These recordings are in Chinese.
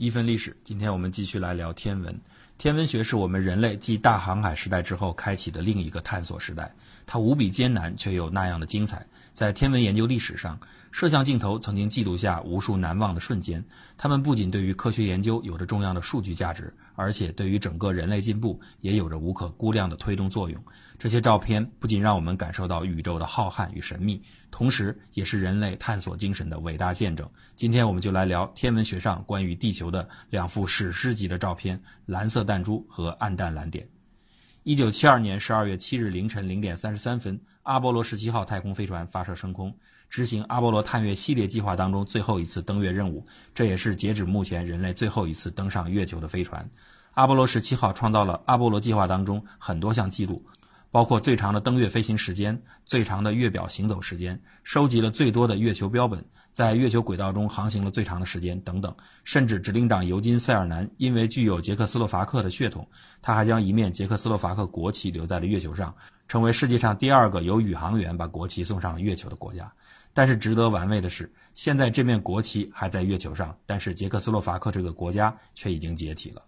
一分历史，今天我们继续来聊天文。天文学是我们人类继大航海时代之后开启的另一个探索时代，它无比艰难，却又那样的精彩。在天文研究历史上，摄像镜头曾经记录下无数难忘的瞬间，它们不仅对于科学研究有着重要的数据价值，而且对于整个人类进步也有着无可估量的推动作用。这些照片不仅让我们感受到宇宙的浩瀚与神秘，同时也是人类探索精神的伟大见证。今天我们就来聊天文学上关于地球的两幅史诗级的照片：蓝色弹珠和暗淡蓝点。一九七二年十二月七日凌晨零点三十三分，阿波罗十七号太空飞船发射升空，执行阿波罗探月系列计划当中最后一次登月任务，这也是截止目前人类最后一次登上月球的飞船。阿波罗十七号创造了阿波罗计划当中很多项记录。包括最长的登月飞行时间、最长的月表行走时间、收集了最多的月球标本、在月球轨道中航行了最长的时间等等。甚至指令长尤金·塞尔南因为具有捷克斯洛伐克的血统，他还将一面捷克斯洛伐克国旗留在了月球上，成为世界上第二个由宇航员把国旗送上月球的国家。但是值得玩味的是，现在这面国旗还在月球上，但是捷克斯洛伐克这个国家却已经解体了。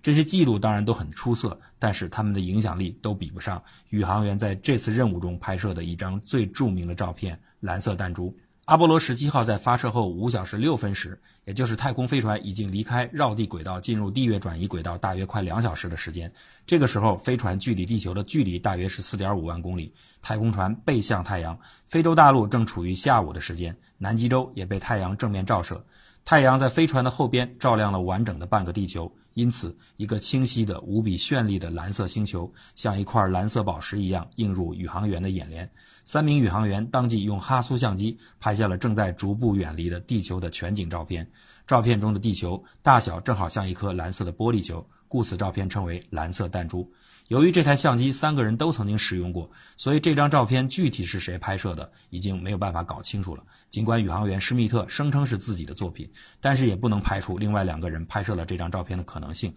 这些记录当然都很出色，但是他们的影响力都比不上宇航员在这次任务中拍摄的一张最著名的照片——蓝色弹珠。阿波罗十七号在发射后五小时六分时，也就是太空飞船已经离开绕地轨道进入地月转移轨道大约快两小时的时间。这个时候，飞船距离地球的距离大约是四点五万公里，太空船背向太阳，非洲大陆正处于下午的时间，南极洲也被太阳正面照射，太阳在飞船的后边照亮了完整的半个地球。因此，一个清晰的、无比绚丽的蓝色星球，像一块蓝色宝石一样映入宇航员的眼帘。三名宇航员当即用哈苏相机拍下了正在逐步远离的地球的全景照片。照片中的地球大小正好像一颗蓝色的玻璃球，故此照片称为“蓝色弹珠”。由于这台相机三个人都曾经使用过，所以这张照片具体是谁拍摄的，已经没有办法搞清楚了。尽管宇航员施密特声称是自己的作品，但是也不能排除另外两个人拍摄了这张照片的可能性。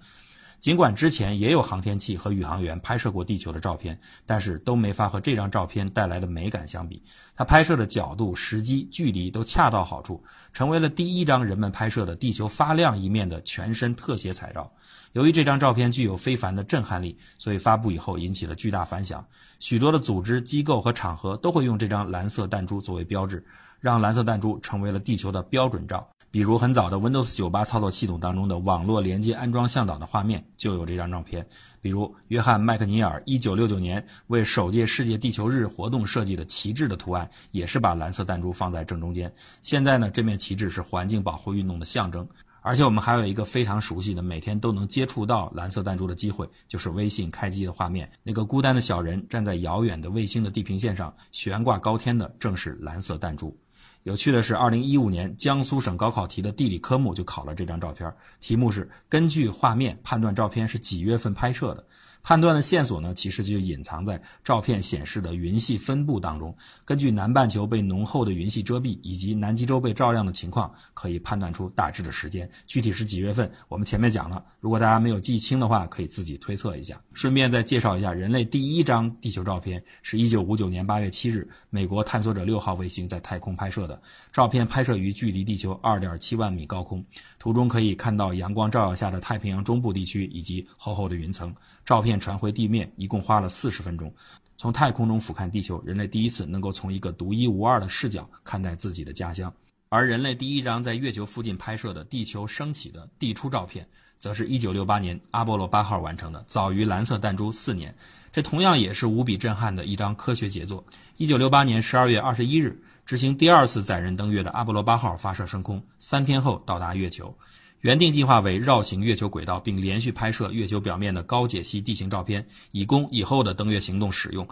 尽管之前也有航天器和宇航员拍摄过地球的照片，但是都没法和这张照片带来的美感相比。它拍摄的角度、时机、距离都恰到好处，成为了第一张人们拍摄的地球发亮一面的全身特写彩照。由于这张照片具有非凡的震撼力，所以发布以后引起了巨大反响。许多的组织、机构和场合都会用这张蓝色弹珠作为标志，让蓝色弹珠成为了地球的标准照。比如很早的 Windows 98操作系统当中的网络连接安装向导的画面就有这张照片。比如约翰麦克尼尔1969年为首届世界地球日活动设计的旗帜的图案，也是把蓝色弹珠放在正中间。现在呢，这面旗帜是环境保护运动的象征。而且我们还有一个非常熟悉的、每天都能接触到蓝色弹珠的机会，就是微信开机的画面。那个孤单的小人站在遥远的卫星的地平线上，悬挂高天的正是蓝色弹珠。有趣的是，二零一五年江苏省高考题的地理科目就考了这张照片，题目是根据画面判断照片是几月份拍摄的。判断的线索呢，其实就隐藏在照片显示的云系分布当中。根据南半球被浓厚的云系遮蔽，以及南极洲被照亮的情况，可以判断出大致的时间。具体是几月份，我们前面讲了。如果大家没有记清的话，可以自己推测一下。顺便再介绍一下，人类第一张地球照片是一九五九年八月七日，美国探索者六号卫星在太空拍摄的照片，拍摄于距离地球二点七万米高空，图中可以看到阳光照耀下的太平洋中部地区以及厚厚的云层。照片传回地面一共花了四十分钟。从太空中俯瞰地球，人类第一次能够从一个独一无二的视角看待自己的家乡。而人类第一张在月球附近拍摄的地球升起的地出照片，则是一九六八年阿波罗八号完成的，早于蓝色弹珠四年。这同样也是无比震撼的一张科学杰作。一九六八年十二月二十一日，执行第二次载人登月的阿波罗八号发射升空，三天后到达月球。原定计划为绕行月球轨道，并连续拍摄月球表面的高解析地形照片，以供以后的登月行动使用。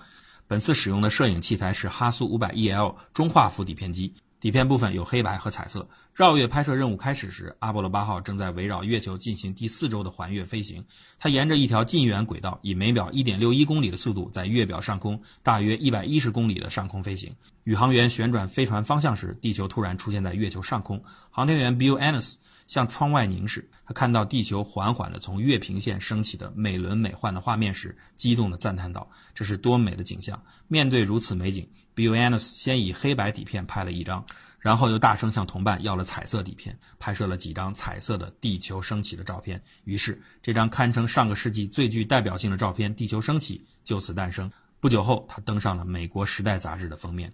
本次使用的摄影器材是哈苏 500EL 中画幅底片机，底片部分有黑白和彩色。绕月拍摄任务开始时，阿波罗八号正在围绕月球进行第四周的环月飞行。它沿着一条近圆轨道，以每秒1.61公里的速度在月表上空大约110公里的上空飞行。宇航员旋转飞船方向时，地球突然出现在月球上空。航天员 Bill Ennis。向窗外凝视，他看到地球缓缓地从月平线升起的美轮美奂的画面时，激动地赞叹道：“这是多美的景象！”面对如此美景，Bill Ennis 先以黑白底片拍了一张，然后又大声向同伴要了彩色底片，拍摄了几张彩色的地球升起的照片。于是，这张堪称上个世纪最具代表性的照片——地球升起，就此诞生。不久后，他登上了美国《时代》杂志的封面。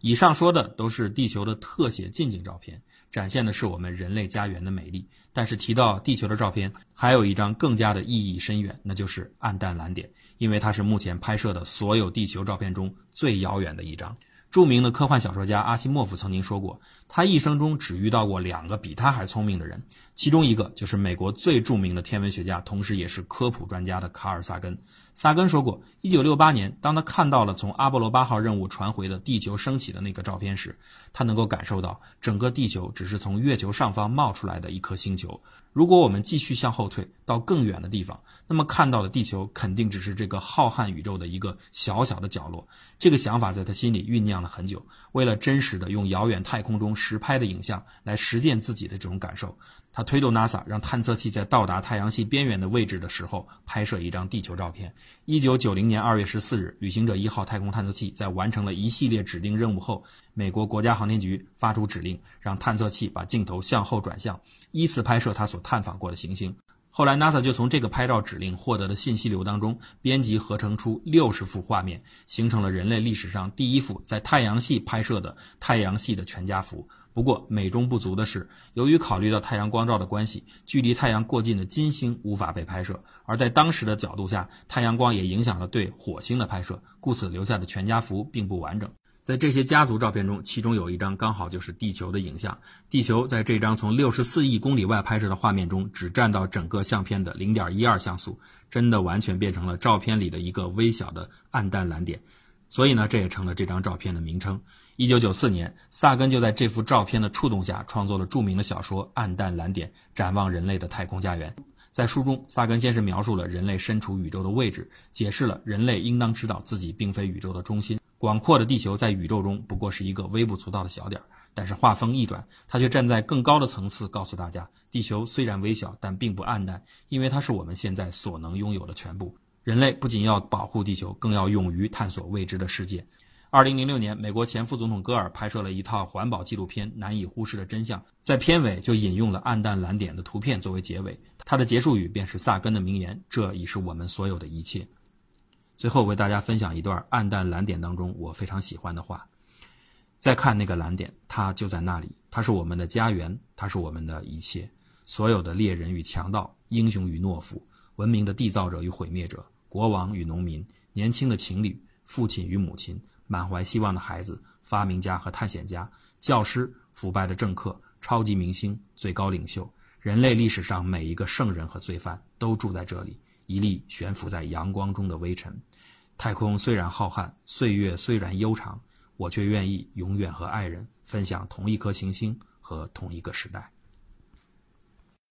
以上说的都是地球的特写近景照片，展现的是我们人类家园的美丽。但是提到地球的照片，还有一张更加的意义深远，那就是暗淡蓝点，因为它是目前拍摄的所有地球照片中最遥远的一张。著名的科幻小说家阿西莫夫曾经说过，他一生中只遇到过两个比他还聪明的人，其中一个就是美国最著名的天文学家，同时也是科普专家的卡尔萨根。萨根说过，一九六八年，当他看到了从阿波罗八号任务传回的地球升起的那个照片时，他能够感受到整个地球只是从月球上方冒出来的一颗星球。如果我们继续向后退到更远的地方，那么看到的地球肯定只是这个浩瀚宇宙的一个小小的角落。这个想法在他心里酝酿了很久。为了真实的用遥远太空中实拍的影像来实践自己的这种感受。他推动 NASA 让探测器在到达太阳系边缘的位置的时候拍摄一张地球照片。一九九零年二月十四日，旅行者一号太空探测器在完成了一系列指定任务后，美国国家航天局发出指令，让探测器把镜头向后转向，依次拍摄它所探访过的行星。后来，NASA 就从这个拍照指令获得的信息流当中编辑合成出六十幅画面，形成了人类历史上第一幅在太阳系拍摄的太阳系的全家福。不过，美中不足的是，由于考虑到太阳光照的关系，距离太阳过近的金星无法被拍摄。而在当时的角度下，太阳光也影响了对火星的拍摄，故此留下的全家福并不完整。在这些家族照片中，其中有一张刚好就是地球的影像。地球在这张从六十四亿公里外拍摄的画面中，只占到整个相片的零点一二像素，真的完全变成了照片里的一个微小的暗淡蓝点。所以呢，这也成了这张照片的名称。一九九四年，萨根就在这幅照片的触动下，创作了著名的小说《暗淡蓝点：展望人类的太空家园》。在书中，萨根先是描述了人类身处宇宙的位置，解释了人类应当知道自己并非宇宙的中心，广阔的地球在宇宙中不过是一个微不足道的小点。但是话锋一转，他却站在更高的层次，告诉大家：地球虽然微小，但并不暗淡，因为它是我们现在所能拥有的全部。人类不仅要保护地球，更要勇于探索未知的世界。二零零六年，美国前副总统戈尔拍摄了一套环保纪录片《难以忽视的真相》，在片尾就引用了暗淡蓝点的图片作为结尾。他的结束语便是萨根的名言：“这已是我们所有的一切。”最后为大家分享一段暗淡蓝点当中我非常喜欢的话：“再看那个蓝点，它就在那里，它是我们的家园，它是我们的一切。所有的猎人与强盗，英雄与懦夫，文明的缔造者与毁灭者，国王与农民，年轻的情侣，父亲与母亲。”满怀希望的孩子，发明家和探险家，教师，腐败的政客，超级明星，最高领袖，人类历史上每一个圣人和罪犯都住在这里。一粒悬浮在阳光中的微尘。太空虽然浩瀚，岁月虽然悠长，我却愿意永远和爱人分享同一颗行星和同一个时代。